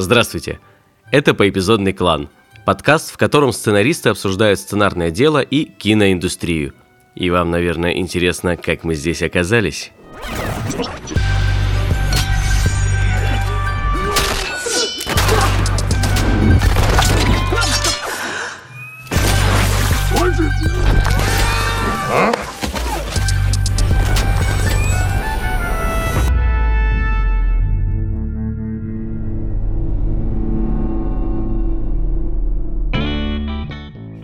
Здравствуйте! Это «Поэпизодный клан» – подкаст, в котором сценаристы обсуждают сценарное дело и киноиндустрию. И вам, наверное, интересно, как мы здесь оказались?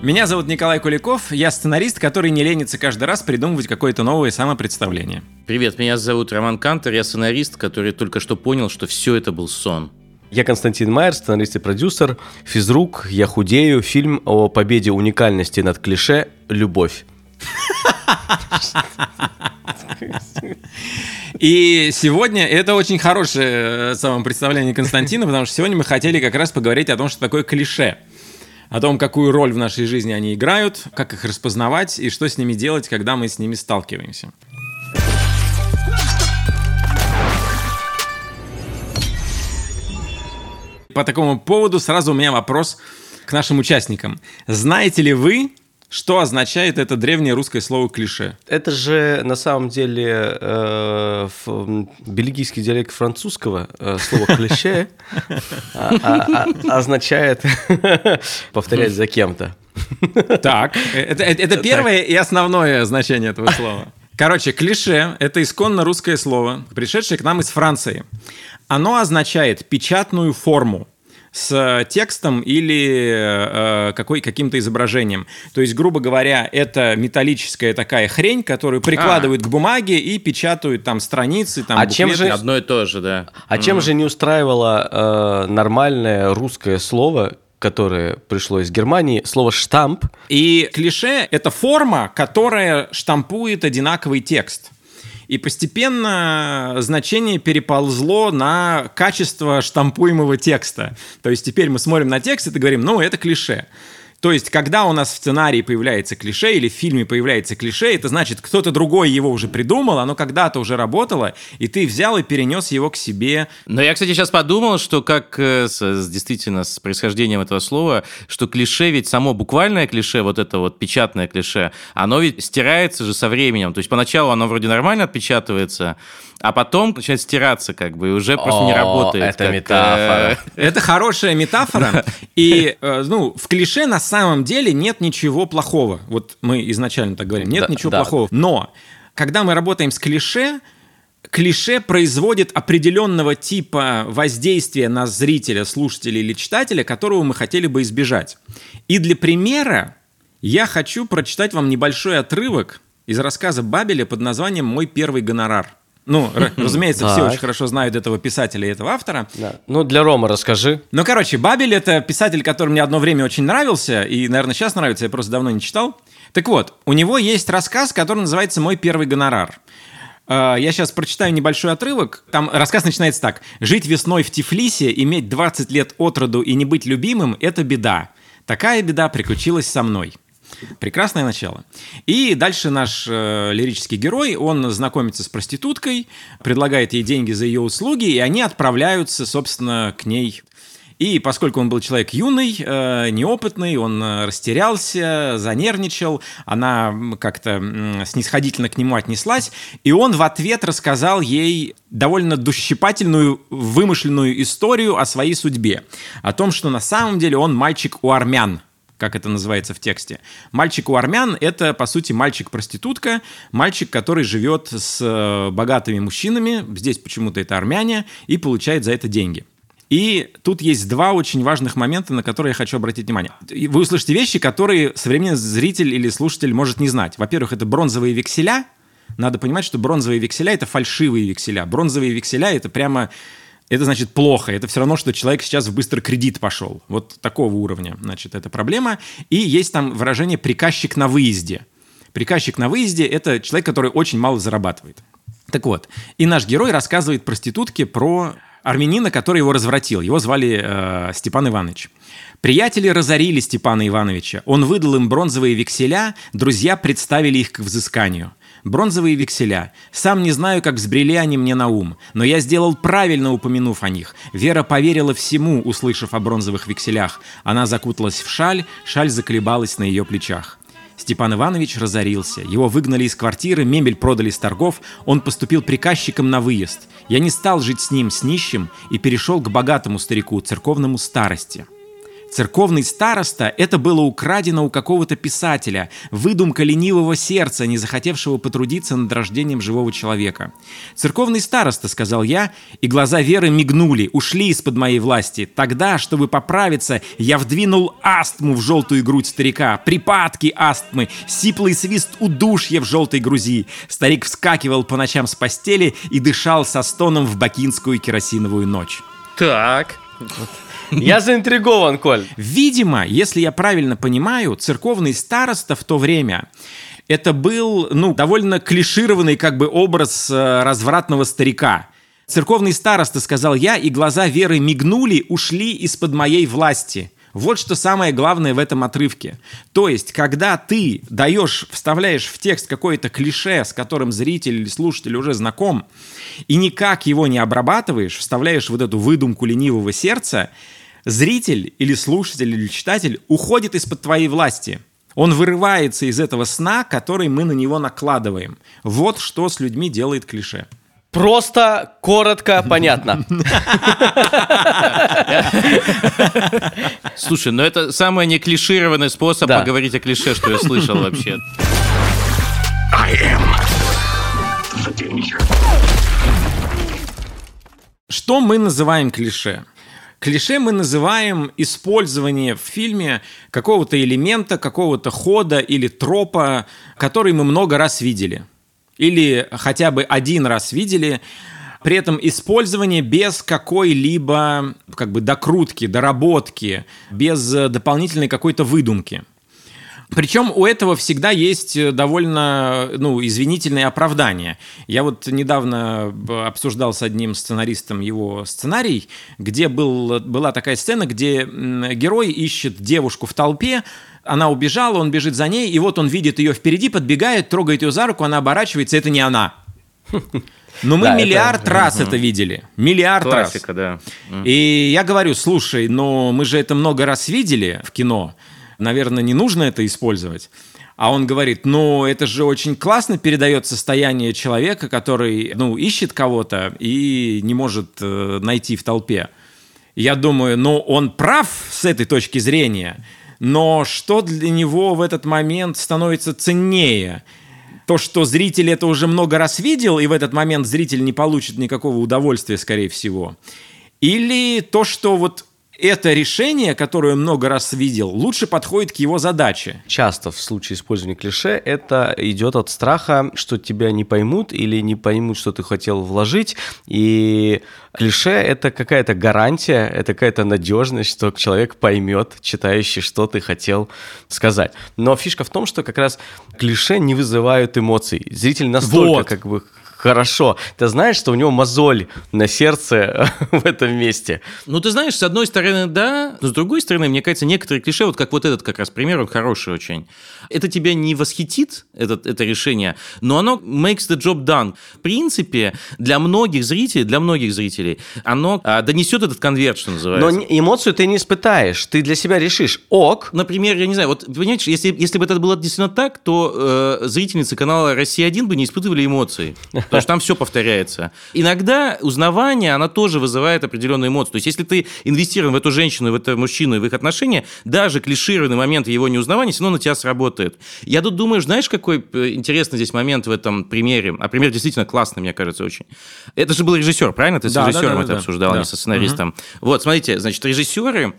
Меня зовут Николай Куликов, я сценарист, который не ленится каждый раз придумывать какое-то новое самопредставление. Привет, меня зовут Роман Кантер, я сценарист, который только что понял, что все это был сон. Я Константин Майер, сценарист и продюсер, физрук, я худею, фильм о победе уникальности над клише «Любовь». И сегодня это очень хорошее э, самопредставление Константина, потому что сегодня мы хотели как раз поговорить о том, что такое клише – о том, какую роль в нашей жизни они играют, как их распознавать и что с ними делать, когда мы с ними сталкиваемся. По такому поводу сразу у меня вопрос к нашим участникам. Знаете ли вы, что означает это древнее русское слово клише? Это же на самом деле э, бельгийский диалект французского э, слова клише а, а, а, означает повторять за кем-то. Так, это, это первое и основное значение этого слова. Короче, клише – это исконно русское слово, пришедшее к нам из Франции. Оно означает печатную форму с текстом или э, какой, каким-то изображением. То есть, грубо говоря, это металлическая такая хрень, которую прикладывают а. к бумаге и печатают там страницы, там а чем же одно и то же, да. А mm. чем же не устраивало э, нормальное русское слово, которое пришло из Германии, слово «штамп». И клише — это форма, которая штампует одинаковый текст. И постепенно значение переползло на качество штампуемого текста. То есть теперь мы смотрим на текст и говорим, ну, это клише. То есть, когда у нас в сценарии появляется клише или в фильме появляется клише, это значит, кто-то другой его уже придумал, оно когда-то уже работало, и ты взял и перенес его к себе. Но я, кстати, сейчас подумал, что как э, с, действительно с происхождением этого слова, что клише ведь само буквальное клише, вот это вот печатное клише, оно ведь стирается же со временем. То есть поначалу оно вроде нормально отпечатывается, а потом начинает стираться, как бы, и уже просто О, не работает. Это как, метафора. Э, это хорошая метафора. И, э, ну, в клише на самом деле нет ничего плохого. Вот мы изначально так говорим, нет да, ничего да. плохого. Но когда мы работаем с клише, клише производит определенного типа воздействия на зрителя, слушателя или читателя, которого мы хотели бы избежать. И для примера я хочу прочитать вам небольшой отрывок из рассказа Бабеля под названием «Мой первый гонорар». Ну, разумеется, все очень хорошо знают этого писателя и этого автора. Ну, для Рома расскажи. Ну, короче, Бабель — это писатель, который мне одно время очень нравился, и, наверное, сейчас нравится, я просто давно не читал. Так вот, у него есть рассказ, который называется «Мой первый гонорар». А, я сейчас прочитаю небольшой отрывок. Там рассказ начинается так. «Жить весной в Тифлисе, иметь 20 лет от роду и не быть любимым – это беда. Такая беда приключилась со мной». Прекрасное начало. И дальше наш э, лирический герой, он знакомится с проституткой, предлагает ей деньги за ее услуги, и они отправляются, собственно, к ней. И поскольку он был человек юный, э, неопытный, он э, растерялся, занервничал, она как-то снисходительно к нему отнеслась, и он в ответ рассказал ей довольно дущипательную, вымышленную историю о своей судьбе, о том, что на самом деле он мальчик у армян, как это называется в тексте. Мальчик у армян – это, по сути, мальчик-проститутка, мальчик, который живет с э, богатыми мужчинами, здесь почему-то это армяне, и получает за это деньги. И тут есть два очень важных момента, на которые я хочу обратить внимание. Вы услышите вещи, которые современный зритель или слушатель может не знать. Во-первых, это бронзовые векселя. Надо понимать, что бронзовые векселя – это фальшивые векселя. Бронзовые векселя – это прямо это значит плохо. Это все равно, что человек сейчас в быстрый кредит пошел. Вот такого уровня, значит, это проблема. И есть там выражение «приказчик на выезде». Приказчик на выезде – это человек, который очень мало зарабатывает. Так вот, и наш герой рассказывает проститутке про армянина, который его развратил. Его звали э, Степан Иванович. Приятели разорили Степана Ивановича. Он выдал им бронзовые векселя, друзья представили их к взысканию – Бронзовые векселя. Сам не знаю, как взбрели они мне на ум, но я сделал правильно, упомянув о них. Вера поверила всему, услышав о бронзовых векселях. Она закуталась в шаль, шаль заколебалась на ее плечах. Степан Иванович разорился. Его выгнали из квартиры, мебель продали с торгов, он поступил приказчиком на выезд. Я не стал жить с ним, с нищим, и перешел к богатому старику, церковному старости. Церковный староста – это было украдено у какого-то писателя, выдумка ленивого сердца, не захотевшего потрудиться над рождением живого человека. «Церковный староста», – сказал я, и глаза Веры мигнули, ушли из-под моей власти. Тогда, чтобы поправиться, я вдвинул астму в желтую грудь старика, припадки астмы, сиплый свист удушья в желтой грузи. Старик вскакивал по ночам с постели и дышал со стоном в бакинскую керосиновую ночь. Так. Я заинтригован, Коль. Видимо, если я правильно понимаю, церковный староста в то время это был, ну, довольно клишированный как бы образ э, развратного старика. Церковный староста, сказал я, и глаза Веры мигнули, ушли из-под моей власти. Вот что самое главное в этом отрывке. То есть, когда ты даешь, вставляешь в текст какое-то клише, с которым зритель или слушатель уже знаком, и никак его не обрабатываешь, вставляешь вот эту выдумку ленивого сердца, зритель или слушатель или читатель уходит из-под твоей власти. Он вырывается из этого сна, который мы на него накладываем. Вот что с людьми делает клише. Просто, коротко, понятно. Слушай, ну это самый не клишированный способ Да. поговорить о клише, что я слышал вообще. Что мы называем клише? Клише мы называем использование в фильме какого-то элемента, какого-то хода или тропа, который мы много раз видели. Или хотя бы один раз видели, при этом использование без какой-либо как бы докрутки, доработки, без э, дополнительной какой-то выдумки. Причем у этого всегда есть э, довольно, ну, извинительные оправдания. Я вот недавно б- обсуждал с одним сценаристом его сценарий, где был, была такая сцена, где герой ищет девушку в толпе, она убежала, он бежит за ней, и вот он видит ее впереди, подбегает, трогает ее за руку, она оборачивается, это не она. Но мы Да, это- миллиард раз это видели. Миллиард раз. Классика, да. И я говорю, слушай, но мы же это много раз видели в кино, наверное, не нужно это использовать. А он говорит, ну, это же очень классно передает состояние человека, который, ну, ищет кого-то и не может э, найти в толпе. Я думаю, ну, он прав с этой точки зрения, но что для него в этот момент становится ценнее? То, что зритель это уже много раз видел, и в этот момент зритель не получит никакого удовольствия, скорее всего. Или то, что вот это решение, которое он много раз видел, лучше подходит к его задаче. Часто в случае использования клише это идет от страха, что тебя не поймут или не поймут, что ты хотел вложить. И клише это какая-то гарантия, это какая-то надежность, что человек поймет, читающий, что ты хотел сказать. Но фишка в том, что как раз клише не вызывают эмоций. Зритель настолько Вот. как бы хорошо. Ты знаешь, что у него мозоль на сердце в этом месте. Ну, ты знаешь, с одной стороны, да, но с другой стороны, мне кажется, некоторые клише, вот как вот этот как раз пример, он хороший очень. Это тебя не восхитит, этот, это решение, но оно makes the job done. В принципе, для многих зрителей, для многих зрителей, оно а, донесет этот конверт, что Но называется. не- эмоцию ты не испытаешь. Ты для себя решишь, ок, Например, я не знаю, вот понимаете, если, если бы это было действительно так, то э, зрительницы канала «Россия-1» бы не испытывали эмоций, потому что там все повторяется. Иногда узнавание, она тоже вызывает определенные эмоции. То есть, если ты инвестирован в эту женщину, в этого мужчину и в их отношения, даже клишированный момент его неузнавания все равно на тебя сработает. Я тут думаю, знаешь, какой э, интересный здесь момент в этом примере? А пример действительно классный, мне кажется, очень. Это же был режиссер, правильно? Ты с Да, да, режиссером да, это да, обсуждал, да. не со сценаристом. Вот, смотрите, значит, режиссеры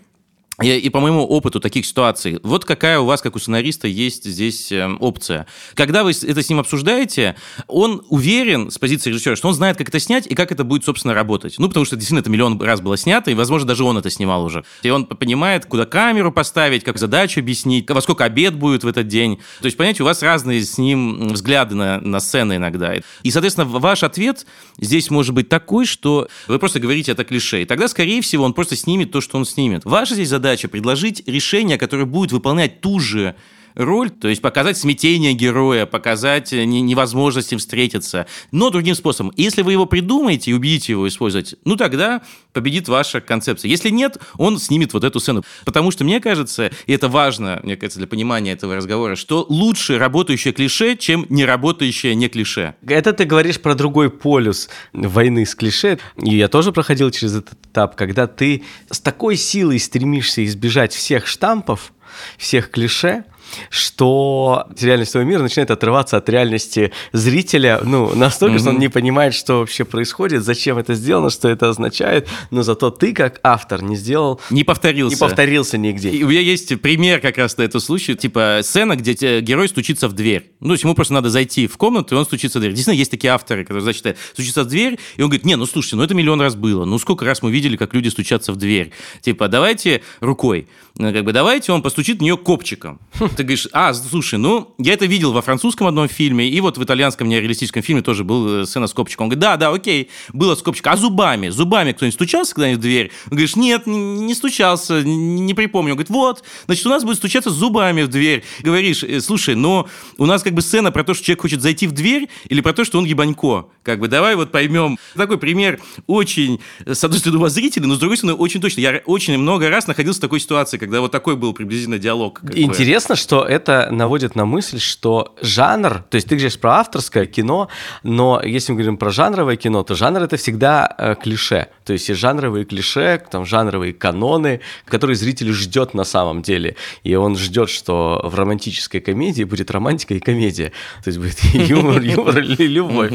и, и по моему опыту таких ситуаций, вот какая у вас, как у сценариста, есть здесь э, опция. Когда вы это с ним обсуждаете, он уверен с позиции режиссера, что он знает, как это снять и как это будет, собственно, работать. Ну, потому что действительно это миллион раз было снято, и, возможно, даже он это снимал уже. И он понимает, куда камеру поставить, как задачу объяснить, во сколько обед будет в этот день. То есть, понимаете, у вас разные с ним взгляды на, на сцены иногда. И, соответственно, ваш ответ здесь может быть такой, что вы просто говорите это клише. И тогда, скорее всего, он просто снимет то, что он снимет. Ваша здесь задача предложить решение, которое будет выполнять ту же роль, то есть показать смятение героя, показать э, невозможность им встретиться, но другим способом. Если вы его придумаете и убедите его использовать, ну тогда победит ваша концепция. Если нет, он снимет вот эту сцену. Потому что мне кажется, и это важно, мне кажется, для понимания этого разговора, что лучше работающее клише, чем не работающее не клише. Это ты говоришь про другой полюс войны с клише. И я тоже проходил через этот этап, когда ты с такой силой стремишься избежать всех штампов, всех клише, что реальность этого мира начинает отрываться от реальности зрителя, ну, настолько, mm-hmm. что он не понимает, что вообще происходит, зачем это сделано, что это означает, но зато ты, как автор, не сделал... Не повторился. Не повторился нигде. И у меня есть пример как раз на этот случай, типа сцена, где герой стучится в дверь. Ну, то есть ему просто надо зайти в комнату, и он стучится в дверь. Действительно, есть такие авторы, которые, значит, стучится в дверь, и он говорит, не, ну, слушайте, ну, это миллион раз было. Ну, сколько раз мы видели, как люди стучатся в дверь. Типа, давайте рукой. Как бы, давайте он постучит в нее копчиком. Ты говоришь, а, слушай, ну, я это видел во французском одном фильме, и вот в итальянском нереалистическом фильме тоже был э, сцена с копчиком. Он говорит, да, да, окей, было с копчиком. А зубами? Зубами кто-нибудь стучался когда-нибудь в дверь? Он говорит, нет, не стучался, не припомню. Он говорит, вот, значит, у нас будет стучаться зубами в дверь. Говоришь, «Э, слушай, но у нас как бы сцена про то, что человек хочет зайти в дверь, или про то, что он ебанько. Как бы давай вот поймем. Такой пример очень, с одной стороны, воззрительный, но с другой стороны, очень точно. Я очень много раз находился в такой ситуации, когда вот такой был приблизительно диалог. Интересно, что это наводит на мысль, что жанр, то есть ты говоришь про авторское кино, но если мы говорим про жанровое кино, то жанр это всегда э, клише. То есть есть жанровые клише, там жанровые каноны, которые зритель ждет на самом деле. И он ждет, что в романтической комедии будет романтика и комедия. То есть будет юмор, юмор или любовь.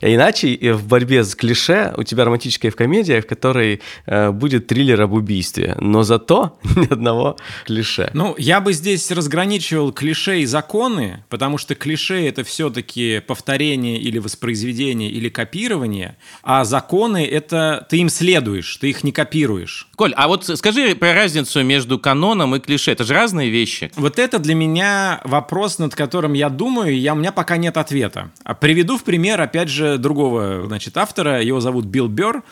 А иначе в борьбе с клише у тебя романтическая комедия, в которой э, будет триллер об убийстве. Но зато ни одного клише. Ну, я бы здесь разграничивал клише и законы, потому что клише это все-таки повторение или воспроизведение или копирование, а законы это ты им следуешь, ты их не копируешь. Коль, а вот скажи про разницу между каноном и клише. Это же разные вещи. Вот это для меня вопрос, над которым я думаю, и я, у меня пока нет ответа. А приведу в пример, опять же, другого значит, автора. Его зовут Билл Берр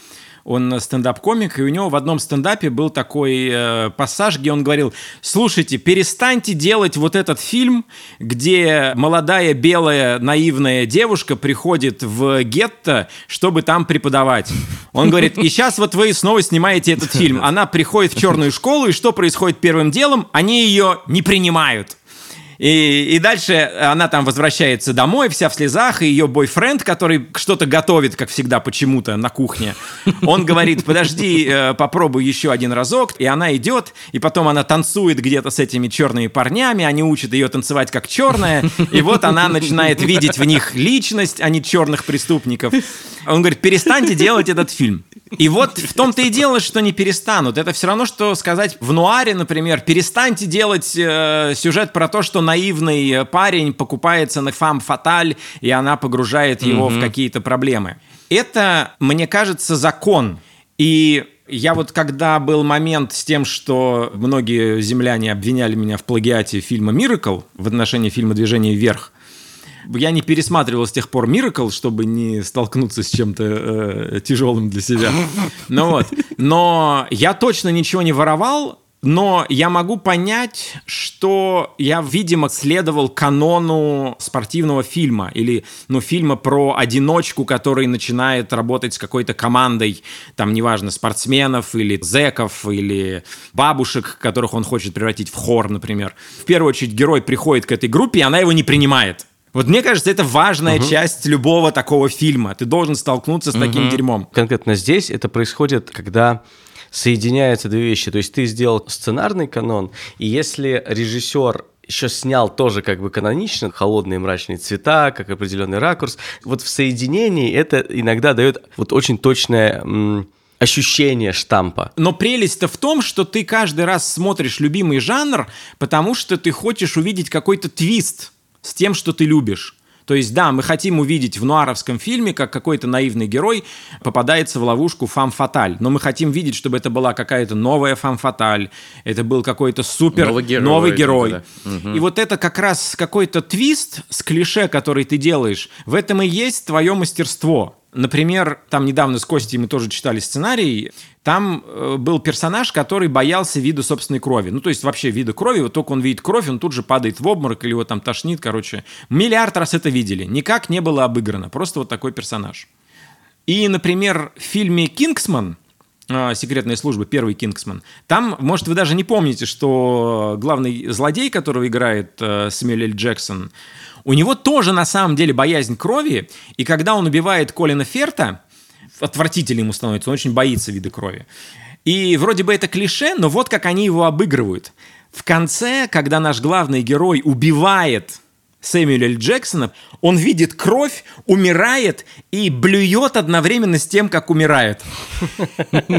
он стендап-комик, и у него в одном стендапе был такой э, пассаж, где он говорил, слушайте, перестаньте делать вот этот фильм, где молодая белая наивная девушка приходит в гетто, чтобы там преподавать. Он говорит, и сейчас вот вы снова снимаете этот фильм. Она приходит в черную школу, и что происходит первым делом? Они ее не принимают. И, и дальше она там возвращается домой, вся в слезах, и ее бойфренд, который что-то готовит, как всегда, почему-то на кухне, он говорит, подожди, э, попробуй еще один разок, и она идет, и потом она танцует где-то с этими черными парнями, они учат ее танцевать как черная, и вот она начинает видеть в них личность, а не черных преступников. Он говорит, перестаньте делать этот фильм. И вот в том-то и дело, что не перестанут. Это все равно, что сказать в нуаре, например, перестаньте делать э, сюжет про то, что наивный парень покупается на фам фаталь, и она погружает его mm-hmm. в какие-то проблемы. Это, мне кажется, закон. И я вот когда был момент с тем, что многие земляне обвиняли меня в плагиате фильма «Миракл» в отношении фильма «Движение вверх», я не пересматривал с тех пор Miracle, чтобы не столкнуться с чем-то э, тяжелым для себя. Ну вот. Но я точно ничего не воровал, но я могу понять, что я, видимо, следовал канону спортивного фильма или, ну, фильма про одиночку, который начинает работать с какой-то командой, там, неважно, спортсменов или зеков или бабушек, которых он хочет превратить в хор, например. В первую очередь герой приходит к этой группе, и она его не принимает. Вот мне кажется, это важная угу. часть любого такого фильма. Ты должен столкнуться с угу. таким дерьмом. Конкретно здесь это происходит, когда соединяются две вещи. То есть ты сделал сценарный канон, и если режиссер еще снял тоже как бы канонично, холодные мрачные цвета, как определенный ракурс, вот в соединении это иногда дает вот очень точное ощущение штампа. Но прелесть-то в том, что ты каждый раз смотришь любимый жанр, потому что ты хочешь увидеть какой-то твист с тем, что ты любишь. То есть, да, мы хотим увидеть в нуаровском фильме, как какой-то наивный герой попадается в ловушку фам-фаталь. Но мы хотим видеть, чтобы это была какая-то новая фам-фаталь, это был какой-то супер новый герой. Новый герой. Это, да. угу. И вот это как раз какой-то твист с клише, который ты делаешь, в этом и есть твое мастерство. Например, там недавно с Костей мы тоже читали сценарий, там э, был персонаж, который боялся вида собственной крови. Ну, то есть вообще вида крови, вот только он видит кровь, он тут же падает в обморок или его там тошнит, короче. Миллиард раз это видели. Никак не было обыграно. Просто вот такой персонаж. И, например, в фильме «Кингсман», э, секретная служба, первый Кингсман. Там, может, вы даже не помните, что главный злодей, которого играет э, Сэмюэль Л. Джексон, у него тоже на самом деле боязнь крови, и когда он убивает Колина Ферта, отвратительно ему становится, он очень боится вида крови. И вроде бы это клише, но вот как они его обыгрывают. В конце, когда наш главный герой убивает Сэмюэля Л. Джексона, он видит кровь, умирает и блюет одновременно с тем, как умирает.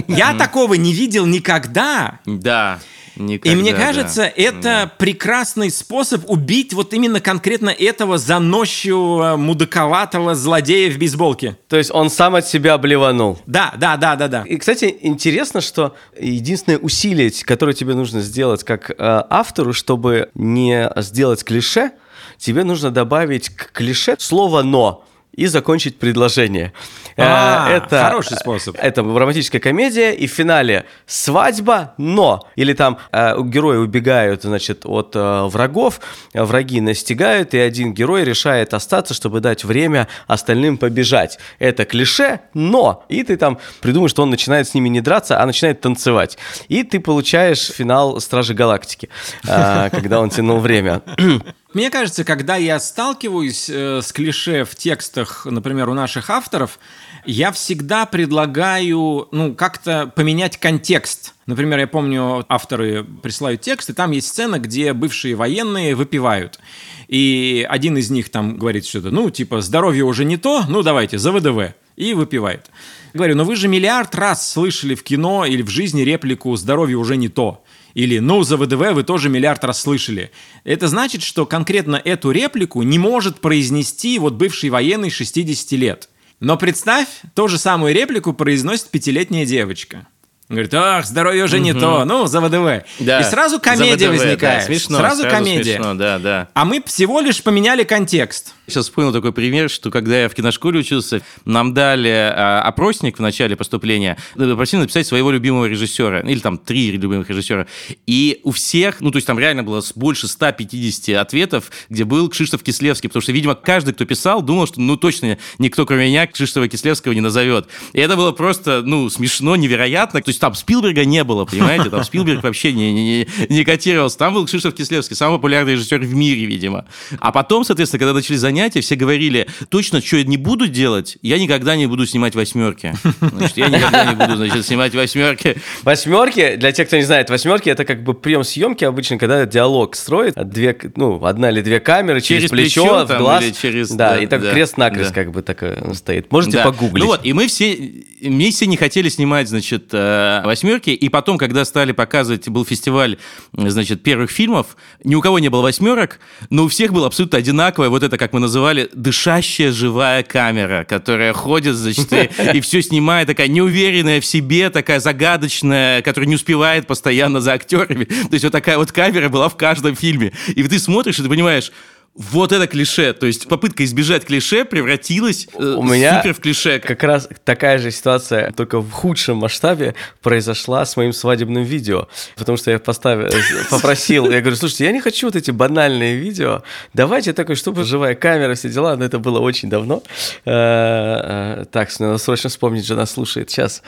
Я такого не видел никогда. Да. Никогда, и мне кажется, да. это Да. прекрасный способ убить вот именно конкретно этого заносчивого, мудаковатого злодея в бейсболке. То есть он сам от себя блеванул. Да, да, да, да, да. И, кстати, интересно, что единственное усилие, которое тебе нужно сделать как э, автору, чтобы не сделать клише, тебе нужно добавить к клише слово «но» и закончить предложение. Э, А, хороший способ. Это романтическая комедия, и в финале свадьба, но... Или там э, герои убегают, значит, от э, врагов, враги настигают, и один герой решает остаться, чтобы дать время остальным побежать. Это клише, но... И ты там придумаешь, что он начинает с ними не драться, а начинает танцевать. И ты получаешь финал Стражи Галактики, э, когда он тянул время. Мне кажется, когда я сталкиваюсь э, с клише в текстах, например, у наших авторов, я всегда предлагаю, ну, как-то поменять контекст. Например, я помню, авторы присылают текст, и там есть сцена, где бывшие военные выпивают. И один из них там говорит что-то, ну, типа, здоровье уже не то, ну, давайте, за ВДВ. И выпивает. Говорю, ну вы же миллиард раз слышали в кино или в жизни реплику «здоровье уже не то». Или «ну, за ВДВ вы тоже миллиард раз слышали». Это значит, что конкретно эту реплику не может произнести вот бывший военный 60 лет. Но представь, ту же самую реплику произносит пятилетняя девочка. Говорит, ах, здоровье уже не то, ну, за ВДВ. Да. И сразу комедия ВДВ, да, возникает. Смешно, сразу, комедия. Смешно, да, да. А мы всего лишь поменяли контекст. Сейчас вспомнил такой пример, что когда я в киношколе учился, нам дали а, опросник в начале поступления, попросили написать своего любимого режиссера, или там три любимых режиссера. И у всех, ну то есть там реально было больше 150 ответов, где был Кшиштоф Кислевский, потому что, видимо, каждый, кто писал, думал, что ну точно никто, кроме меня, Кшиштофа Кислевского не назовет. И это было просто, ну, смешно, невероятно. То есть там Спилберга не было, понимаете? Там Спилберг вообще не, не, не- не котировался. Там был Кшиштоф Кислевский, самый популярный режиссер в мире, видимо. А потом, соответственно, когда начали занятия, все говорили, точно, что я не буду делать, я никогда не буду снимать восьмерки. Значит, я никогда не буду, значит, снимать восьмерки. Восьмерки, для тех, кто не знает, восьмерки это как бы прием съемки обычно, когда диалог строит, две, ну, одна или две камеры через, Через плечо, плечо в глаз. через- да, да, и так да, крест-накрест да. как бы так стоит. Можете Да. погуглить. Ну вот, и мы все, мы все не хотели снимать, значит, э, восьмерки, и потом, когда стали показывать, был фестиваль, значит, первых фильмов, ни у кого не было восьмерок, но у всех было абсолютно одинаковое, вот это, как мы называли, дышащая живая камера, которая ходит, значит, и, и все снимает, такая неуверенная в себе, такая загадочная, которая не успевает постоянно за актерами. То есть вот такая вот камера была в каждом фильме. И ты смотришь, и ты понимаешь, вот это клише. То есть попытка избежать клише превратилась э, У меня супер в клише. Как раз такая же ситуация, только в худшем масштабе, произошла с моим свадебным видео. Потому что я поставил, попросил, я говорю, слушайте, я не хочу вот эти банальные видео, давайте такое, чтобы живая камера, все дела, но это было очень давно. Э, э, Так, надо срочно вспомнить, жена слушает, сейчас.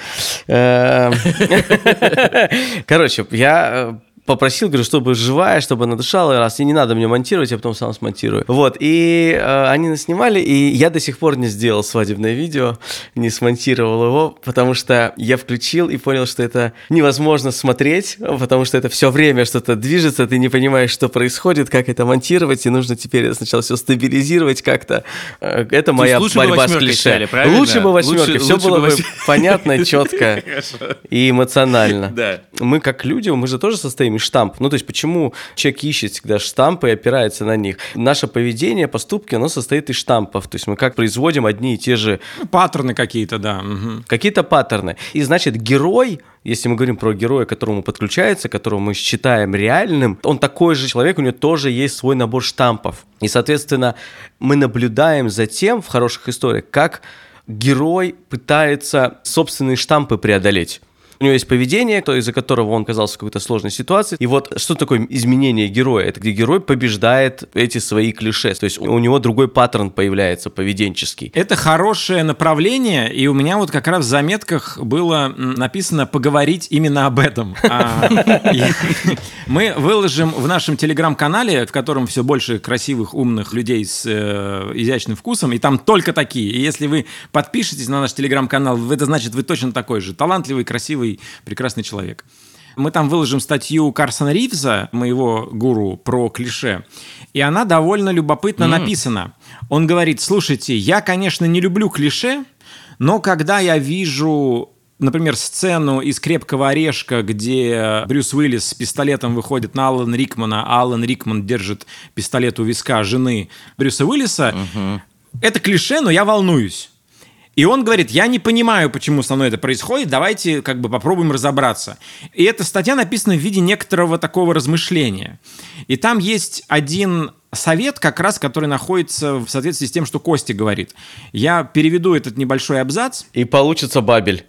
Э, Короче, я э, попросил, говорю, чтобы живая, чтобы она дышала, раз и не надо мне монтировать, я потом сам смонтирую. Вот, и э, они нас снимали, и я до сих пор не сделал свадебное видео, не смонтировал его, потому что я включил и понял, что это невозможно смотреть, потому что это все время что-то движется, ты не понимаешь, что происходит, как это монтировать, и нужно теперь сначала все стабилизировать как-то. Э, Это моя борьба с клише. сняли, правильно? лучше бы восьмерки, Лучше- все лучше было бы бы восьмерки. понятно, четко и эмоционально. Да. Мы как люди, мы же тоже состоим из штампов. Ну, то есть, почему человек ищет всегда штампы и опирается на них? Наше поведение, поступки, оно состоит из штампов. То есть, мы как производим одни и те же Ну, Паттерны какие-то, да. мгм. какие-то паттерны. И значит, герой, если мы говорим про героя, которому подключается, которого мы считаем реальным, он такой же человек, у него тоже есть свой набор штампов. И, соответственно, мы наблюдаем за тем в хороших историях, как герой пытается собственные штампы преодолеть. У него есть поведение, то, из-за которого он оказался в какой-то сложной ситуации. И вот что такое изменение героя? Это где герой побеждает эти свои клише. То есть у него другой паттерн появляется поведенческий. Это хорошее направление, и у меня вот как раз в заметках было написано поговорить именно об этом. А, мы выложим в нашем телеграм-канале, в котором все больше красивых, умных людей с э, изящным вкусом, и там только такие. И если вы подпишетесь на наш телеграм-канал, это значит, вы точно такой же талантливый, красивый, красивый, прекрасный человек. Мы там выложим статью Карсона Ривза, моего гуру, про клише. И она довольно любопытно mm. написана. Он говорит, слушайте, я, конечно, не люблю клише, но когда я вижу например, сцену из «Крепкого орешка», где Брюс Уиллис с пистолетом выходит на Алана Рикмана, а Алан Рикман держит пистолет у виска жены Брюса Уиллиса, угу. это клише, но я волнуюсь. И он говорит, я не понимаю, почему со мной это происходит, давайте как бы попробуем разобраться. И эта статья написана в виде некоторого такого размышления. И там есть один совет, как раз, который находится в соответствии с тем, что Костя говорит. Я переведу этот небольшой абзац. И получится бабель.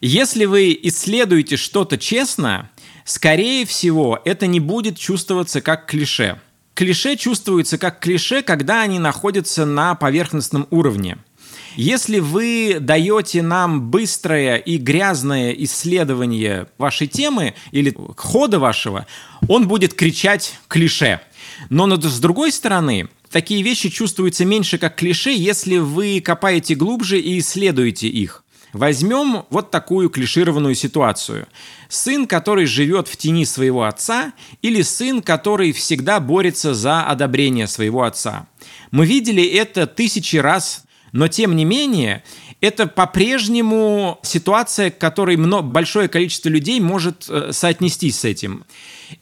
Если вы исследуете что-то честно, скорее всего, это не будет чувствоваться как клише. Клише чувствуются как клише, когда они находятся на поверхностном уровне. Если вы даете нам быстрое и грязное исследование вашей темы или хода вашего, он будет кричать клише. Но с другой стороны, такие вещи чувствуются меньше как клише, если вы копаете глубже и исследуете их. Возьмем вот такую клишированную ситуацию. Сын, который живет в тени своего отца, или сын, который всегда борется за одобрение своего отца. Мы видели это тысячи раз, но тем не менее, это по-прежнему ситуация, к которой большое количество людей может э, соотнестись с этим.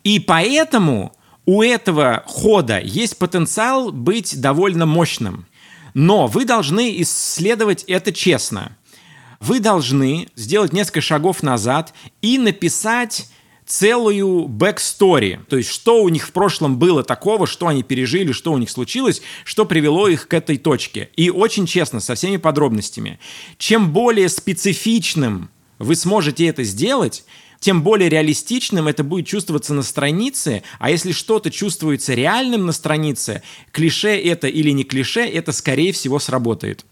И поэтому у этого хода есть потенциал быть довольно мощным. Но вы должны исследовать это честно – вы должны сделать несколько шагов назад и написать целую backstory, то есть что у них в прошлом было такого, что они пережили, что у них случилось, что привело их к этой точке. И очень честно, со всеми подробностями. Чем более специфичным вы сможете это сделать, тем более реалистичным это будет чувствоваться на странице, а если что-то чувствуется реальным на странице, клише это или не клише, это скорее всего сработает.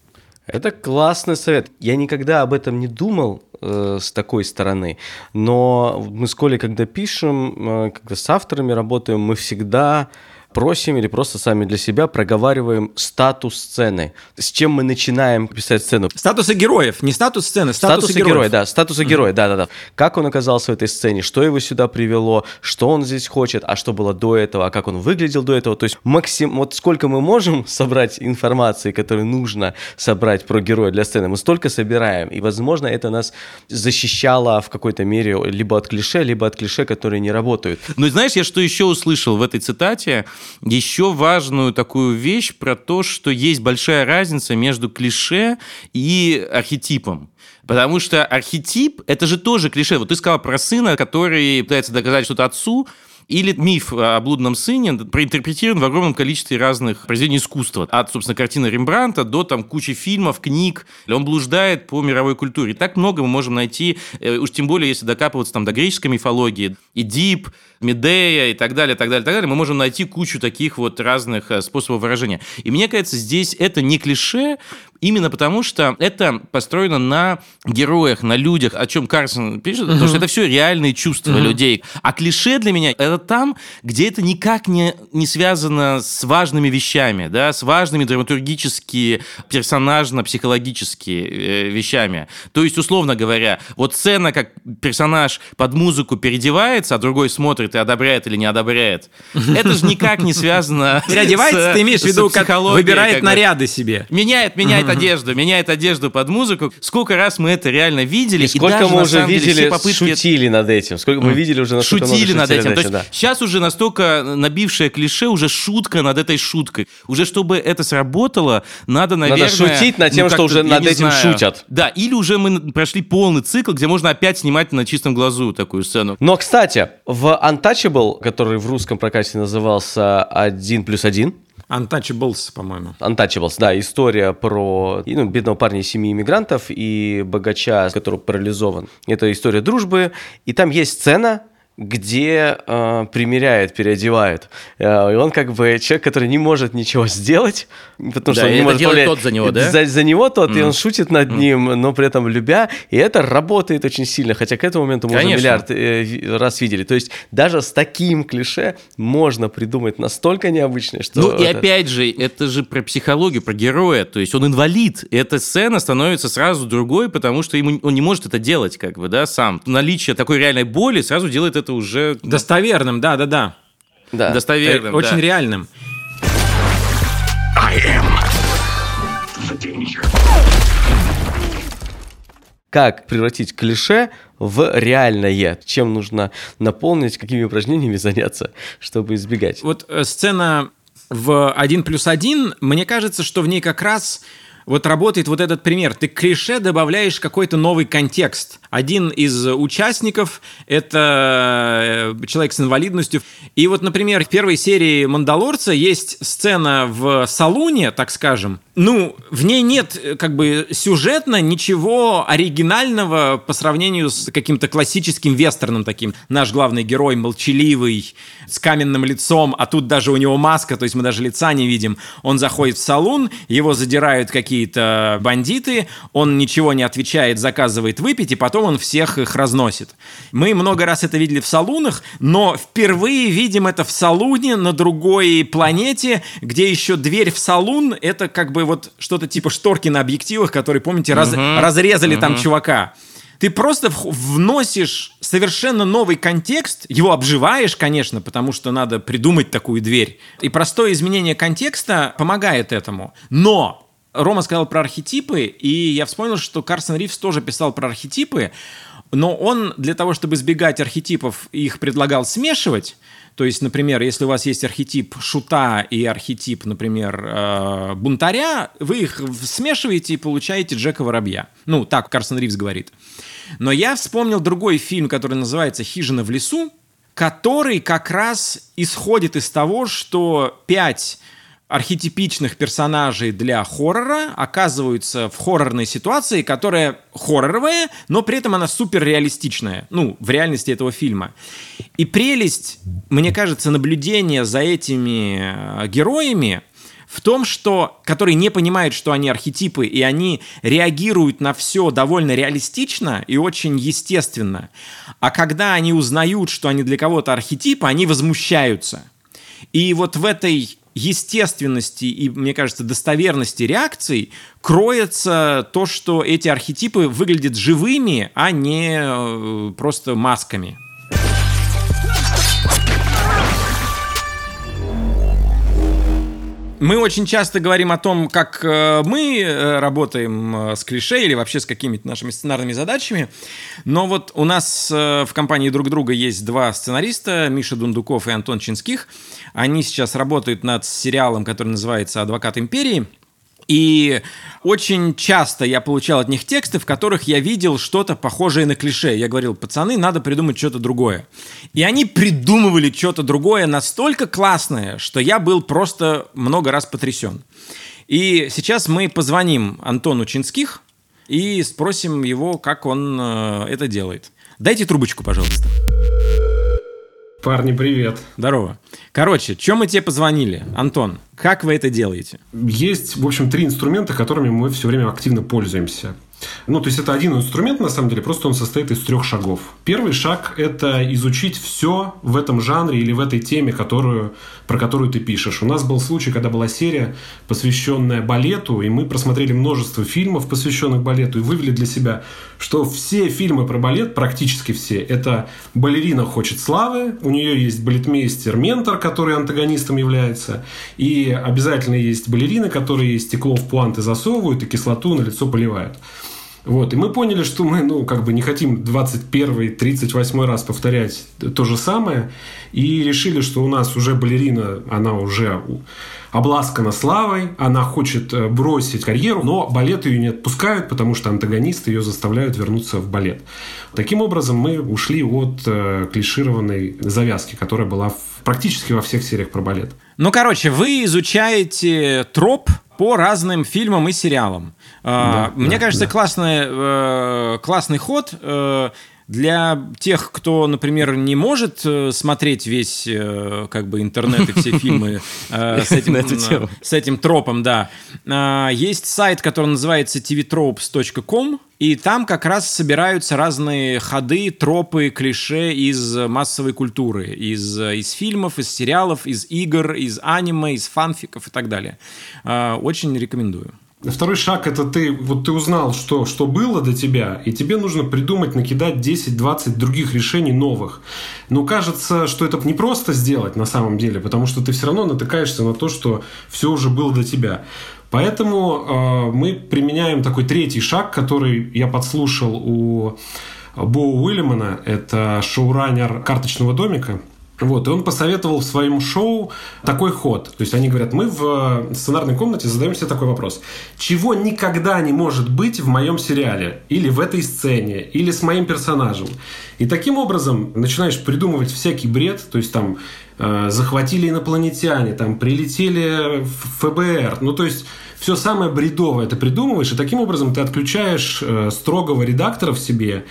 Это классный совет. Я никогда об этом не думал э, с такой стороны, но мы с Колей, когда пишем, э, когда с авторами работаем, мы всегда просим или просто сами для себя проговариваем статус сцены. С чем мы начинаем писать сцену? Статусы героев, не статус сцены, статусы, статусы героя, да, статусы mm-hmm. героя, да, да, да. Как он оказался в этой сцене, что его сюда привело, что он здесь хочет, а что было до этого, а как он выглядел до этого. То есть максим, вот сколько мы можем собрать информации, которую нужно собрать про героя для сцены, мы столько собираем, и, возможно, это нас защищало в какой-то мере либо от клише, либо от клише, которые не работают. Ну, знаешь, я что еще услышал в этой цитате? Еще важную такую вещь про то, что есть большая разница между клише и архетипом. Потому что архетип – это же тоже клише. Вот ты сказал про сына, который пытается доказать что-то отцу, или миф о блудном сыне проинтерпретирован в огромном количестве разных произведений искусства. От, собственно, картины Рембранта до там кучи фильмов, книг. Он блуждает по мировой культуре. И так много мы можем найти, э, уж тем более, если докапываться там до греческой мифологии, Эдип, Медея и так далее, так далее, так далее, мы можем найти кучу таких вот разных э, способов выражения. И мне кажется, здесь это не клише, именно потому что это построено на героях, на людях, о чем Карсон пишет, потому что это все реальные чувства людей. А клише для меня это там, где это никак не, не связано с важными вещами, да, с важными драматургически, персонажно-психологически э, вещами. То есть, условно говоря, вот сцена, как персонаж под музыку переодевается, а другой смотрит смотрит и одобряет или не одобряет. Это же никак не связано Переодевается, ты имеешь в виду, как выбирает наряды себе. Меняет, меняет одежду, меняет одежду под музыку. Сколько раз мы это реально видели. И сколько мы уже видели, шутили над этим. Сколько мы видели уже, Шутили над этим. То есть сейчас уже настолько набившее клише, уже шутка над этой шуткой. Уже чтобы это сработало, надо, наверное... Надо шутить над тем, что уже над этим шутят. Да, или уже мы прошли полный цикл, где можно опять снимать на чистом глазу такую сцену. Но, кстати, в Untouchable, который в русском прокате назывался «Один плюс один», Untouchables, по-моему. Untouchables, да, история про ну, бедного парня из семьи иммигрантов и богача, который парализован. Это история дружбы, и там есть сцена, где э, примеряет, переодевает. Э, и он как бы человек, который не может ничего сделать, потому Да, что он не может повлиять- тот за него, да? За, за него тот, и он шутит над ним, но при этом любя. И это работает очень сильно, хотя к этому моменту мы уже Конечно. миллиард э, раз видели. То есть даже с таким клише можно придумать настолько необычное, что... Ну и это- опять же, это же про психологию, про героя. То есть он инвалид. И эта сцена становится сразу другой, потому что ему, он не может это делать, как бы, да, сам. Наличие такой реальной боли сразу делает это уже Достоверным, да-да-да. Да. достоверным. Э, Очень да. реальным. как превратить клише в реальное, чем нужно наполнить, какими упражнениями заняться, чтобы избегать. Вот э, сцена в 1 плюс 1, мне кажется, что в ней как раз вот работает вот этот пример. Ты к клише добавляешь какой-то новый контекст. Один из участников – это э, человек с инвалидностью. И вот, например, в первой серии «Мандалорца» есть сцена в салуне, так скажем. Ну, в ней нет э, как бы сюжетно ничего оригинального по сравнению с каким-то классическим вестерном таким. Наш главный герой молчаливый, с каменным лицом, а тут даже у него маска, то есть мы даже лица не видим. Он заходит в салон, его задирают какие-то бандиты, он ничего не отвечает, заказывает выпить, и потом он всех их разносит. Мы много раз это видели в салунах, но впервые видим это в салуне на другой планете, где еще дверь в салун — это как бы вот что-то типа шторки на объективах, которые, помните, раз- разрезали там чувака. Ты просто вносишь совершенно новый контекст, его обживаешь, конечно, потому что надо придумать такую дверь. И простое изменение контекста помогает этому. Но Рома сказал про архетипы, и я вспомнил, что Карсон Ривз тоже писал про архетипы, но он для того, чтобы избегать архетипов, их предлагал смешивать. То есть, например, если у вас есть архетип шута и архетип, например, э, бунтаря, вы их смешиваете и получаете Джека Воробья. Ну, так Карсон Ривз говорит. Но я вспомнил другой фильм, который называется «Хижина в лесу», который как раз исходит из того, что пять архетипичных персонажей для хоррора оказываются в хоррорной ситуации, которая хорроровая, но при этом она супер реалистичная, ну, в реальности этого фильма. И прелесть, мне кажется, наблюдения за этими э, героями в том, что, которые не понимают, что они архетипы, и они реагируют на все довольно реалистично и очень естественно. А когда они узнают, что они для кого-то архетипы, они возмущаются. И вот в этой естественности и, мне кажется, достоверности реакций кроется то, что эти архетипы выглядят живыми, а не э, просто масками. Мы очень часто говорим о том, как э, мы э, работаем э, с клише или вообще с какими-то нашими сценарными задачами. Но вот у нас в компании друг друга есть два сценариста, Миша Дундуков и Антон Чинских. Они сейчас работают над сериалом, который называется «Адвокат империи». И очень часто я получал от них тексты, в которых я видел что-то похожее на клише. Я говорил, пацаны, надо придумать что-то другое. И они придумывали что-то другое настолько классное, что я был просто много раз потрясен. И сейчас мы позвоним Антону Чинских и спросим его, как он э, это делает. Дайте трубочку, пожалуйста. Парни, привет. Здорово. Короче, чем мы тебе позвонили? Антон, как вы это делаете? Есть, в общем, три инструмента, которыми мы все время активно пользуемся. Ну, то есть, это один инструмент, на самом деле, просто он состоит из трех шагов. Первый шаг – это изучить все в этом жанре или в этой теме, которую, про которую ты пишешь. У нас был случай, когда была серия, посвященная балету, и мы просмотрели множество фильмов, посвященных балету, и вывели для себя, что все фильмы про балет, практически все, это балерина хочет славы, у нее есть балетмейстер-ментор, который антагонистом является, и обязательно есть балерины, которые стекло в пуанты засовывают и кислоту на лицо поливают. Вот, и мы поняли, что мы, ну, как бы не хотим 21 38 раз повторять то же самое, и решили, что у нас уже балерина, она уже обласкана славой, она хочет э, бросить карьеру, но балет ее не отпускают, потому что антагонисты ее заставляют вернуться в балет. Таким образом, мы ушли от э, клишированной завязки, которая была в практически во всех сериях про балет. Ну, короче, вы изучаете троп по разным фильмам и сериалам. А, Да, Мне да, кажется, да. классный, э, классный ход э, для тех, кто, например, не может э, смотреть весь э, как бы интернет и все фильмы э, с этим, с этим тропом, да. А, Есть сайт, который называется tvtropes.com, и там как раз собираются разные ходы, тропы, клише из массовой культуры, из, из фильмов, из сериалов, из игр, из аниме, из фанфиков и так далее. А, Очень рекомендую. Второй шаг это ты вот ты узнал, что, что было до тебя, и тебе нужно придумать, накидать 10-20 других решений новых. Но кажется, что это не просто сделать на самом деле, потому что ты все равно натыкаешься на то, что все уже было до тебя. Поэтому э, мы применяем такой третий шаг, который я подслушал у Боу Уильямана, это шоураннер карточного домика. Вот, и он посоветовал в своем шоу такой ход. То есть они говорят, мы в сценарной комнате задаем себе такой вопрос. Чего никогда не может быть в моем сериале? Или в этой сцене? Или с моим персонажем? И таким образом начинаешь придумывать всякий бред. То есть там э, захватили инопланетяне, там прилетели в ФБР. Ну, то есть все самое бредовое ты придумываешь, и таким образом ты отключаешь э, строгого редактора в себе,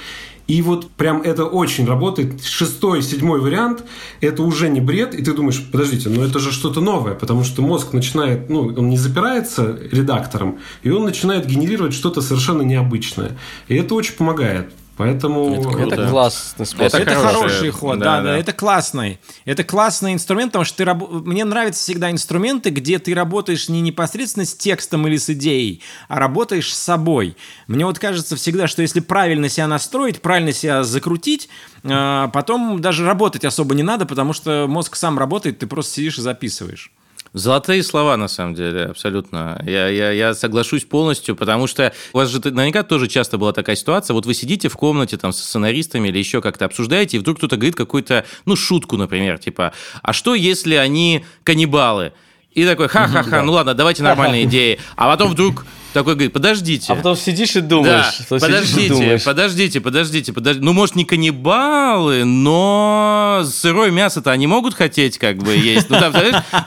и вот прям это очень работает. Шестой, седьмой вариант – это уже не бред, и ты думаешь, подождите, но это же что-то новое, потому что мозг начинает, ну, он не запирается редактором, и он начинает генерировать что-то совершенно необычное. И это очень помогает. Поэтому... Это круто. Это классный способ. Это, хороший, хороший ход, да, да, да, да. это классный. Это классный инструмент, потому что ты раб- мне нравятся всегда инструменты, где ты работаешь не непосредственно с текстом или с идеей, а работаешь с собой. Мне вот кажется всегда, что если правильно себя настроить, правильно себя закрутить, а, потом даже работать особо не надо, потому что мозг сам работает, ты просто сидишь и записываешь. Золотые слова, на самом деле, абсолютно. Я, я, я соглашусь полностью, потому что у вас же наверняка тоже часто была такая ситуация. Вот вы сидите в комнате там со сценаристами или еще как-то обсуждаете, и вдруг кто-то говорит какую-то, ну, шутку, например, типа, а что, если они каннибалы? И такой, ха-ха-ха, ну ладно, давайте нормальные идеи. А потом вдруг такой говорит, подождите. А потом сидишь и Да, думаешь. потом сидишь и подождите, думаешь. подождите, подождите, подождите. Ну, может, не каннибалы, но сырое мясо-то они могут хотеть как бы есть. Ну, да,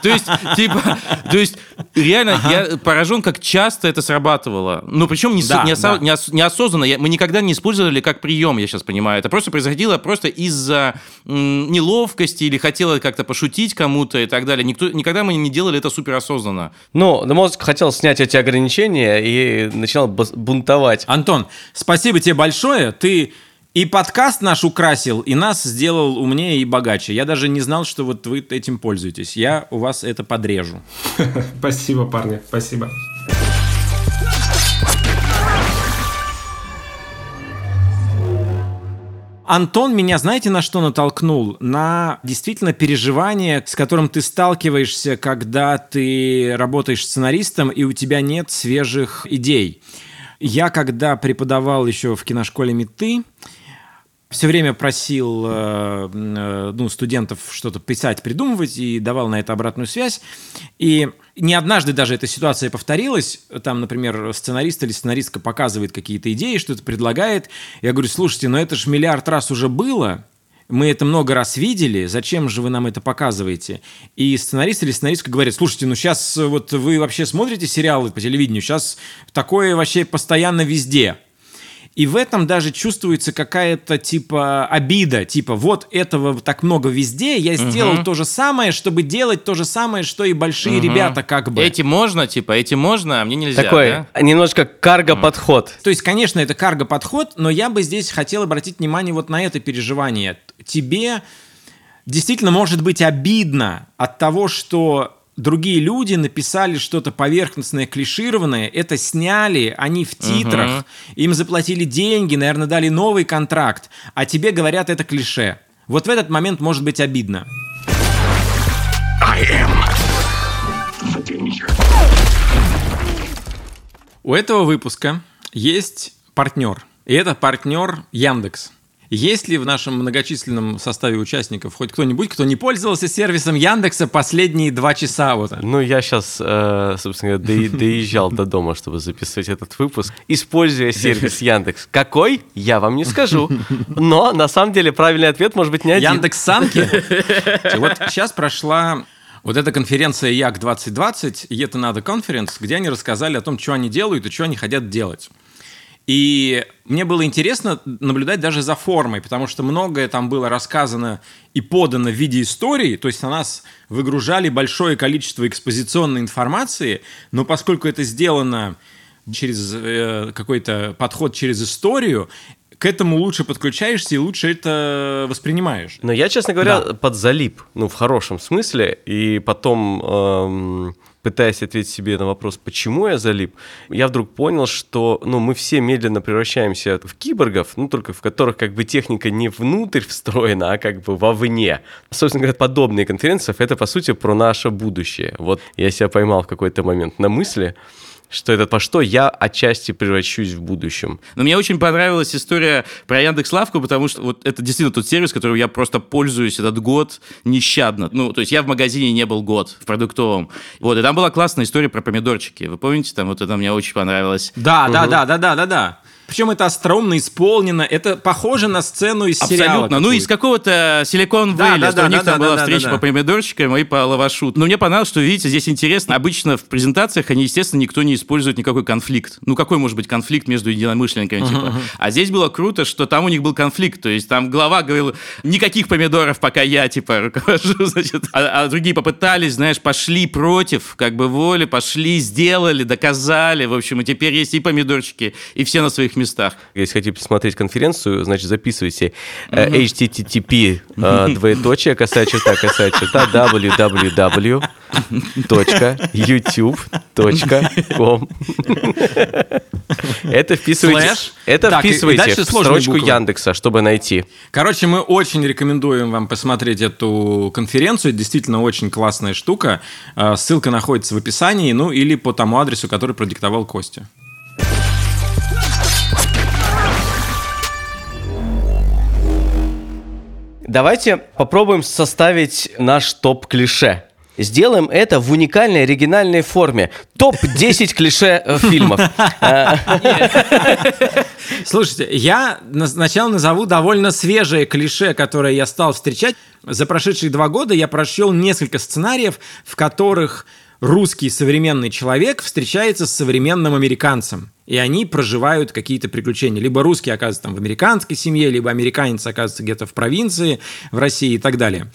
то есть, типа, то есть, реально, я поражен, как часто это срабатывало. Ну, причем не, Да, не, да. не ос- неосознанно. Я- мы никогда не использовали как прием, я сейчас понимаю. Это просто происходило просто из-за неловкости или хотела как-то пошутить кому-то и так далее. Никто, никогда мы не делали это суперосознанно. Ну, да мозг хотел снять эти ограничения и начинал бунтовать. Антон, спасибо тебе большое. Ты и подкаст наш украсил, и нас сделал умнее и богаче. Я даже не знал, что вот вы этим пользуетесь. Я у вас это подрежу. Спасибо, парни, спасибо. Антон меня, знаете, на что натолкнул? На действительно переживание, с которым ты сталкиваешься, когда ты работаешь сценаристом, и у тебя нет свежих идей. Я, когда преподавал еще в киношколе МИТы, все время просил э, э, ну, студентов что-то писать, придумывать и давал на это обратную связь. И не однажды даже эта ситуация повторилась. Там, например, сценарист или сценаристка показывает какие-то идеи, что-то предлагает. Я говорю, слушайте, но это ж миллиард раз уже было. Мы это много раз видели, зачем же вы нам это показываете? И сценарист или сценаристка говорит, слушайте, ну сейчас вот вы вообще смотрите сериалы по телевидению, сейчас такое вообще постоянно везде. И в этом даже чувствуется какая-то типа обида, типа вот этого так много везде, я сделал то же самое, чтобы делать то же самое, что и большие ребята как бы. Эти можно, типа, эти можно, а мне нельзя. Такой да? немножко карго-подход. То есть, конечно, это карго-подход, но я бы здесь хотел обратить внимание вот на это переживание. Тебе действительно может быть обидно от того, что другие люди написали что-то поверхностное, клишированное, это сняли, они в титрах, им заплатили деньги, наверное, дали новый контракт, а тебе говорят это клише. Вот в этот момент может быть обидно. У этого выпуска есть партнер. И это партнер Яндекс. Есть ли в нашем многочисленном составе участников хоть кто-нибудь, кто не пользовался сервисом Яндекса последние два часа? Вот? Ну, я сейчас, собственно говоря, доезжал до дома, чтобы записывать этот выпуск, используя сервис Яндекс. Какой? Я вам не скажу. Но, на самом деле, правильный ответ может быть не один. Яндекс Санки? Вот сейчас прошла вот эта конференция Як 2020, и это надо конференц, где они рассказали о том, что они делают и что они хотят делать. И мне было интересно наблюдать даже за формой, потому что многое там было рассказано и подано в виде истории, то есть на нас выгружали большое количество экспозиционной информации, но поскольку это сделано через э, какой-то подход через историю, к этому лучше подключаешься и лучше это воспринимаешь. Но я, честно говоря, да. подзалип, ну, в хорошем смысле, и потом, эм, пытаясь ответить себе на вопрос, почему я залип, я вдруг понял, что, ну, мы все медленно превращаемся в киборгов, ну, только в которых как бы техника не внутрь встроена, а как бы вовне. Собственно говоря, подобные конференции, это, по сути, про наше будущее. Вот я себя поймал в какой-то момент на мысли, что это по что я отчасти превращусь в будущем. Но мне очень понравилась история про Яндекс Лавку, потому что вот это действительно тот сервис, которым я просто пользуюсь этот год нещадно. Ну, то есть я в магазине не был год, в продуктовом. Вот, и там была классная история про помидорчики. Вы помните, там вот это мне очень понравилось. Да, угу. да, да, да, да, да, да. Причем это остроумно исполнено, это похоже на сцену из Абсолютно. сериала. Ну, из какого-то Силикон Да, Вэлли, да, что да, у них да, там да, была да, встреча да, по помидорчикам и по лавашу. Но мне понравилось, что, видите, здесь интересно. Обычно в презентациях они, естественно, никто не использует никакой конфликт. Ну, какой может быть конфликт между единомышленниками, типа? А здесь было круто, что там у них был конфликт. То есть там глава говорил, никаких помидоров, пока я, типа, руковожу, значит. А, а другие попытались, знаешь, пошли против, как бы воли, пошли, сделали, доказали. В общем, и теперь есть и помидорчики, и все на своих местах. Если хотите посмотреть конференцию, значит, записывайте э, http э, двоеточие косая черта косая черта www.youtube.com Это вписывайте, Слэш? это Так, вписывайте в строчку буквы. Яндекса, чтобы найти. Короче, мы очень рекомендуем вам посмотреть эту конференцию. Действительно очень классная штука. Э, Ссылка находится в описании, ну или по тому адресу, который продиктовал Костя. Давайте попробуем составить наш топ-клише. Сделаем это в уникальной оригинальной форме. Топ-10 клише э, фильмов. Э, Слушайте, я на- сначала назову довольно свежее клише, которое я стал встречать. За прошедшие два года я прочел несколько сценариев, в которых русский современный человек встречается с современным американцем. И они проживают какие-то приключения. Либо русский оказывается там в американской семье, либо американец оказывается где-то в провинции, в России и так далее.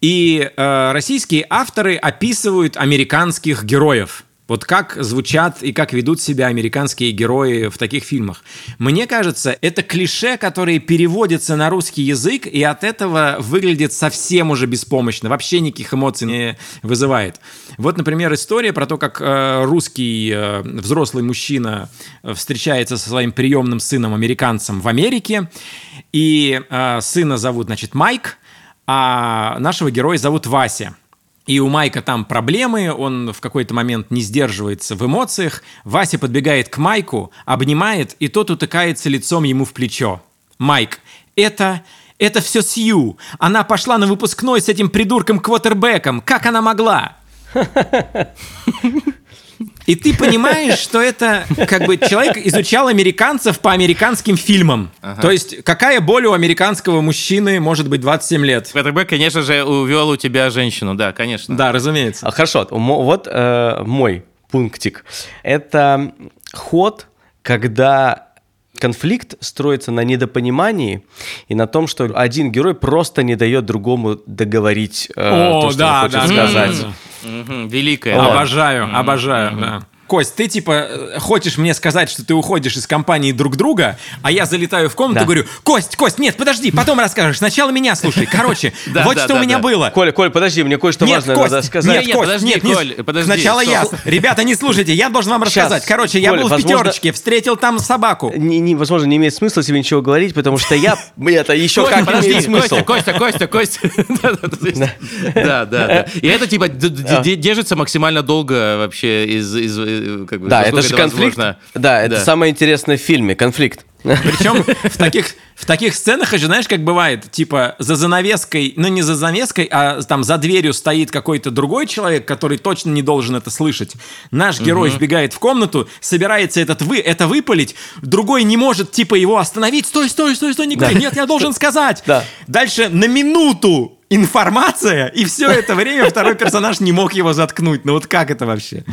И э, российские авторы описывают американских героев. Вот как звучат и как ведут себя американские герои в таких фильмах. Мне кажется, это клише, которые переводятся на русский язык, и от этого выглядит совсем уже беспомощно, вообще никаких эмоций не вызывает. Вот, например, история про то, как э, русский э, взрослый мужчина э, встречается со своим приемным сыном американцем в Америке, и э, сына зовут, значит, Майк, а нашего героя зовут Вася. И у Майка там проблемы, он в какой-то момент не сдерживается в эмоциях. Вася подбегает к Майку, обнимает, и тот утыкается лицом ему в плечо. Майк, это... Это все Сью. Она пошла на выпускной с этим придурком-квотербеком. Как она могла? И ты понимаешь, что это как бы человек изучал американцев по американским фильмам. То есть какая боль у американского мужчины может быть 27 лет? ВТБ, конечно же, увел у тебя женщину, да, конечно. Да, разумеется. А, Хорошо, вот э, мой пунктик. Это ход, когда конфликт строится на недопонимании и на том, что один герой просто не дает другому договорить э, О, то, что да, он хочет да, сказать. Мгм, Великая. Вот. Обожаю, обожаю, да. Кость, ты типа э, хочешь мне сказать, что ты уходишь из компании друг друга, а я залетаю в комнату Да. и говорю, Кость, Кость, нет, подожди, потом расскажешь, сначала меня слушай. Короче, вот что у меня было. Коль, Коль, подожди, мне кое-что важное надо сказать. нет, Кость, подожди, нет, не- Коль, подожди, Сначала я. Ребята, не слушайте, я должен вам рассказать. Короче, я был в пятерочке, встретил там собаку. Возможно, не имеет смысла тебе ничего говорить, потому что я... Это еще как подожди, имеет смысл. Костя, Костя, Костя, Костя. Да, да, Да. И это типа д- держится максимально долго вообще из... э, как бы, Да, это же конфликт. возможно. Да, это самое интересное в фильме, конфликт. Причем в таких, в таких сценах еще, знаешь, как бывает, типа за занавеской, ну не за занавеской, а там за дверью стоит какой-то другой человек, который точно не должен это слышать. Наш герой вбегает в комнату, собирается этот вы, это выпалить, другой не может типа его остановить. Стой, стой, стой, стой, не говори. Нет, я должен сказать. Да. Дальше на минуту информация, и все это время второй персонаж не мог его заткнуть. Ну вот как это вообще?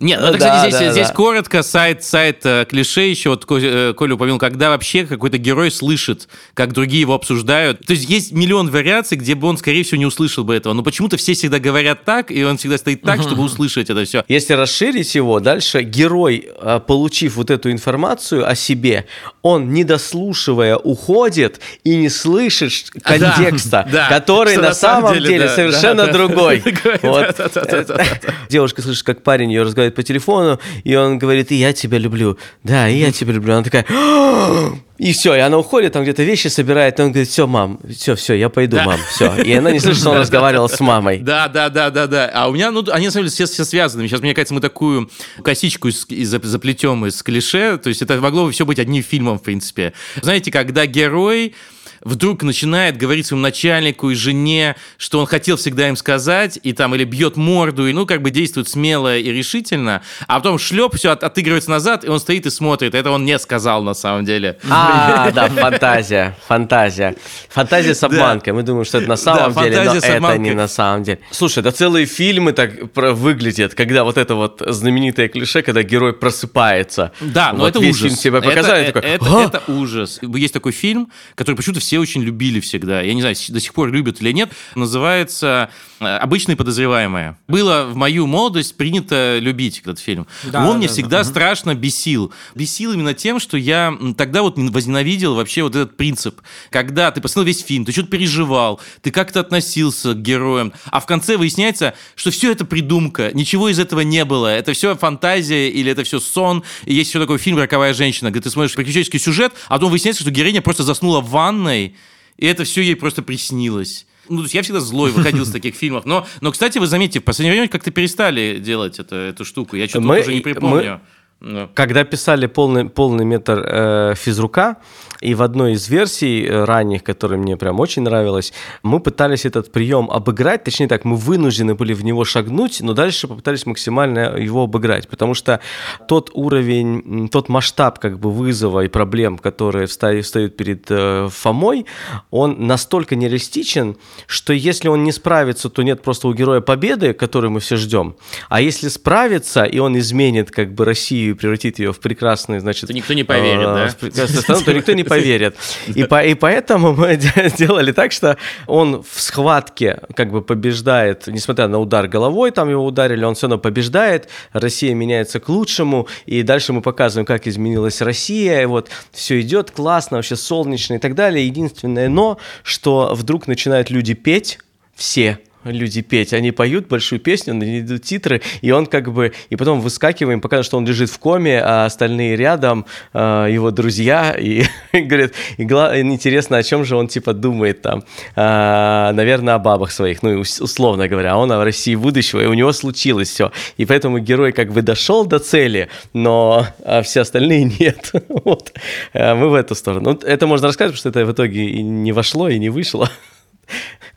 Нет, ну, Ну это, кстати, да, здесь, да, здесь да. коротко сайт, сайт э, клише еще, вот э, Коля упомянул, когда вообще какой-то герой слышит, как другие его обсуждают. То есть есть миллион вариаций, где бы он, скорее всего, не услышал бы этого. Но почему-то все всегда говорят так, и он всегда стоит так, чтобы услышать это все. Если расширить его, дальше герой, а, получив вот эту информацию о себе, он, не дослушивая, уходит и не слышит контекста, да, который на самом деле, да, совершенно да, другой. Вот. Девушка слышит, как парень ее разговаривает по телефону, и он говорит, и я тебя люблю. Да, и я тебя люблю. Она такая, и все, и она уходит, там где-то вещи собирает, и он говорит, все, мам, все, все, я пойду, Да. мам, все. И она не слышит, что он разговаривал с мамой. Да, да, да, да, да. А у меня, ну, они на самом деле все, все связаны. Сейчас, мне кажется, мы такую косичку из, из- заплетем из клише. То есть это могло бы все быть одним фильмом, в принципе. Знаете, когда герой вдруг начинает говорить своему начальнику и жене, что он хотел всегда им сказать, и там или бьет морду, и ну как бы действует смело и решительно, а потом шлеп, все от, отыгрывается назад, и он стоит и смотрит. Это он не сказал на самом деле. А, да, фантазия, фантазия. Фантазия с обманкой. Мы думаем, что это на самом Да, деле, но это не на самом деле. Слушай, это целые фильмы так выглядят, когда вот это вот знаменитое клише, когда герой просыпается. Да, но это весь ужас. это ужас. Есть такой фильм, который почему-то все очень любили всегда. Я не знаю, до сих пор любят или нет. Называется э, «Обычные подозреваемые». Было в мою молодость принято любить этот фильм. Да, Он мне да, всегда страшно бесил. Бесил именно тем, что я тогда вот возненавидел вообще вот этот принцип. Когда ты посмотрел весь фильм, ты что-то переживал, ты как-то относился к героям, а в конце выясняется, что все это придумка, ничего из этого не было. Это все фантазия или это все сон. И есть еще такой фильм «Роковая женщина», где ты смотришь приключенческий сюжет, а потом выясняется, что героиня просто заснула в ванной, и это все ей просто приснилось. Ну, то есть я всегда злой выходил с таких фильмов. Но, но, кстати, вы заметите, в последнее время как-то перестали делать это, эту штуку. Я что-то Мы- уже не припомню. Когда писали полный, полный метр э, физрука, и в одной из версий э, ранних, которая мне прям очень нравилась, мы пытались этот прием обыграть, точнее так, мы вынуждены были в него шагнуть, но дальше попытались максимально его обыграть, потому что тот уровень, тот масштаб как бы вызова и проблем, которые вста- встают перед э, Фомой, он настолько нереалистичен, что если он не справится, то нет просто у героя победы, которую мы все ждем, а если справится, и он изменит как бы Россию и превратит ее в прекрасный, значит... То никто не поверит, э, да? в прекрасную страну, то никто не поверит. И, по, и поэтому мы де- делали так, что он в схватке как бы побеждает, несмотря на удар головой, там его ударили, он все равно побеждает, Россия меняется к лучшему, и дальше мы показываем, как изменилась Россия, и вот все идет классно, вообще солнечно и так далее. Единственное но, что вдруг начинают люди петь, все, люди петь. Они поют большую песню, на ней идут титры, и он как бы... И потом выскакиваем, показывает, что он лежит в коме, а остальные рядом, а, его друзья, и говорят, и гла- интересно, о чем же он типа думает там. А, наверное, о бабах своих, ну, условно говоря. Он о России будущего, и у него случилось все. И поэтому герой как бы дошел до цели, но а, все остальные нет. Вот. А, Мы в эту сторону. Ну, Это можно рассказать, потому что это в итоге и не вошло, и не вышло.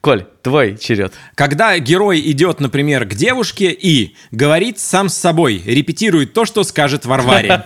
Коль, твой черед. Когда герой идет, например, к девушке и говорит сам с собой, репетирует то, что скажет Варваре.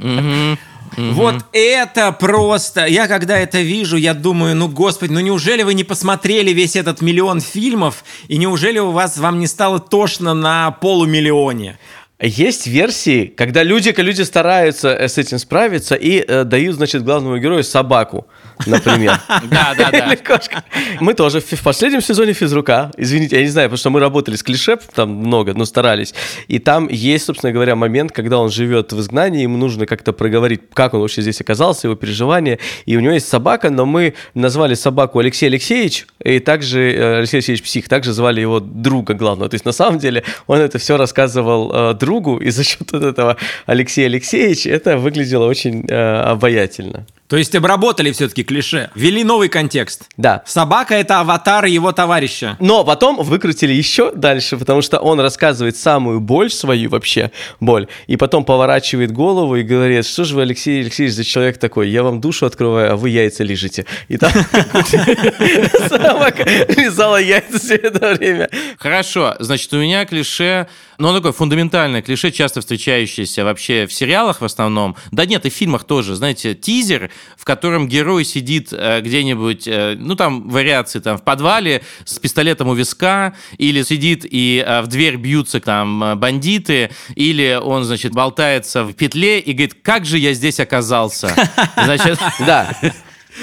Вот это просто... Я когда это вижу, я думаю, ну, господи, ну неужели вы не посмотрели весь этот миллион фильмов, и неужели у вас вам не стало тошно на полумиллионе? Есть версии, когда люди, люди стараются э, с этим справиться и э, дают, значит, главному герою собаку, например. Да, да, да. Или кошка. Мы тоже в последнем сезоне физрука, извините, я не знаю, потому что мы работали с клише, там много, но старались. И там есть, собственно говоря, момент, когда он живет в изгнании, ему нужно как-то проговорить, как он вообще здесь оказался, его переживания. И у него есть собака, но мы назвали собаку Алексей Алексеевич, и также э, Алексей Алексеевич Псих, также звали его друга главного. То есть на самом деле он это все рассказывал э, другу, и за счет этого Алексея Алексеевича это выглядело очень э, обаятельно. То есть обработали все-таки клише, ввели новый контекст. Да. Собака — это аватар его товарища. Но потом выкрутили еще дальше, потому что он рассказывает самую боль свою вообще, боль, и потом поворачивает голову и говорит, что же вы, Алексей Алексеевич, за человек такой, я вам душу открываю, а вы яйца лежите. И там собака лизала яйца все это время. Хорошо, значит, у меня клише, ну, оно такое фундаментальное клише, часто встречающееся вообще в сериалах в основном, да нет, и в фильмах тоже, знаете, тизер, в котором герой сидит э, где-нибудь, э, ну, там вариации, там, в подвале с пистолетом у виска, или сидит и э, в дверь бьются там э, бандиты, или он, значит, болтается в петле и говорит, как же я здесь оказался? Значит, Да.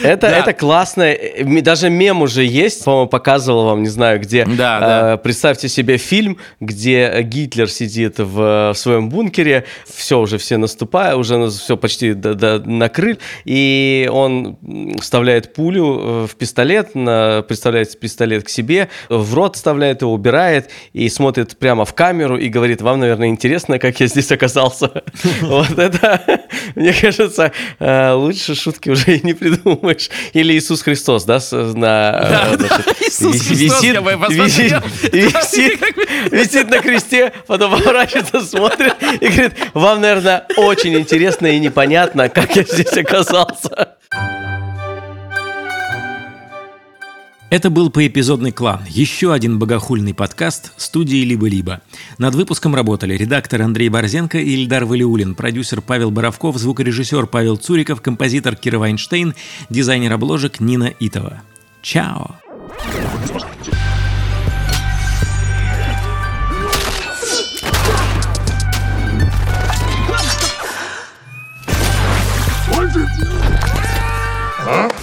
Это, Да. это классно. Э, Даже мем уже есть, по-моему, показывал вам, не знаю где. Да, Э, да. Представьте себе фильм, где Гитлер сидит в, в своем бункере, все уже все наступая, уже все почти до- до- накрыт, и он вставляет пулю э, в пистолет, на, представляет пистолет к себе, в рот вставляет его, убирает и смотрит прямо в камеру и говорит, вам, наверное, интересно, как я здесь оказался. Вот это, мне кажется, э, лучше шутки уже и не придумаешь. Или Иисус Христос, да, на... э, значит, Иисус вис- Христос, я бы посмотрел. висит, висит, висит на кресте, потом поворачивается, смотрит и говорит, вам, наверное, очень интересно и непонятно, как я здесь оказался. Это был поэпизодный клан, еще один богохульный подкаст студии «Либо-либо». Над выпуском работали редактор Андрей Борзенко и Ильдар Валиулин, продюсер Павел Боровков, звукорежиссер Павел Цуриков, композитор Кира Вайнштейн, дизайнер обложек Нина Итова. Чао! Huh?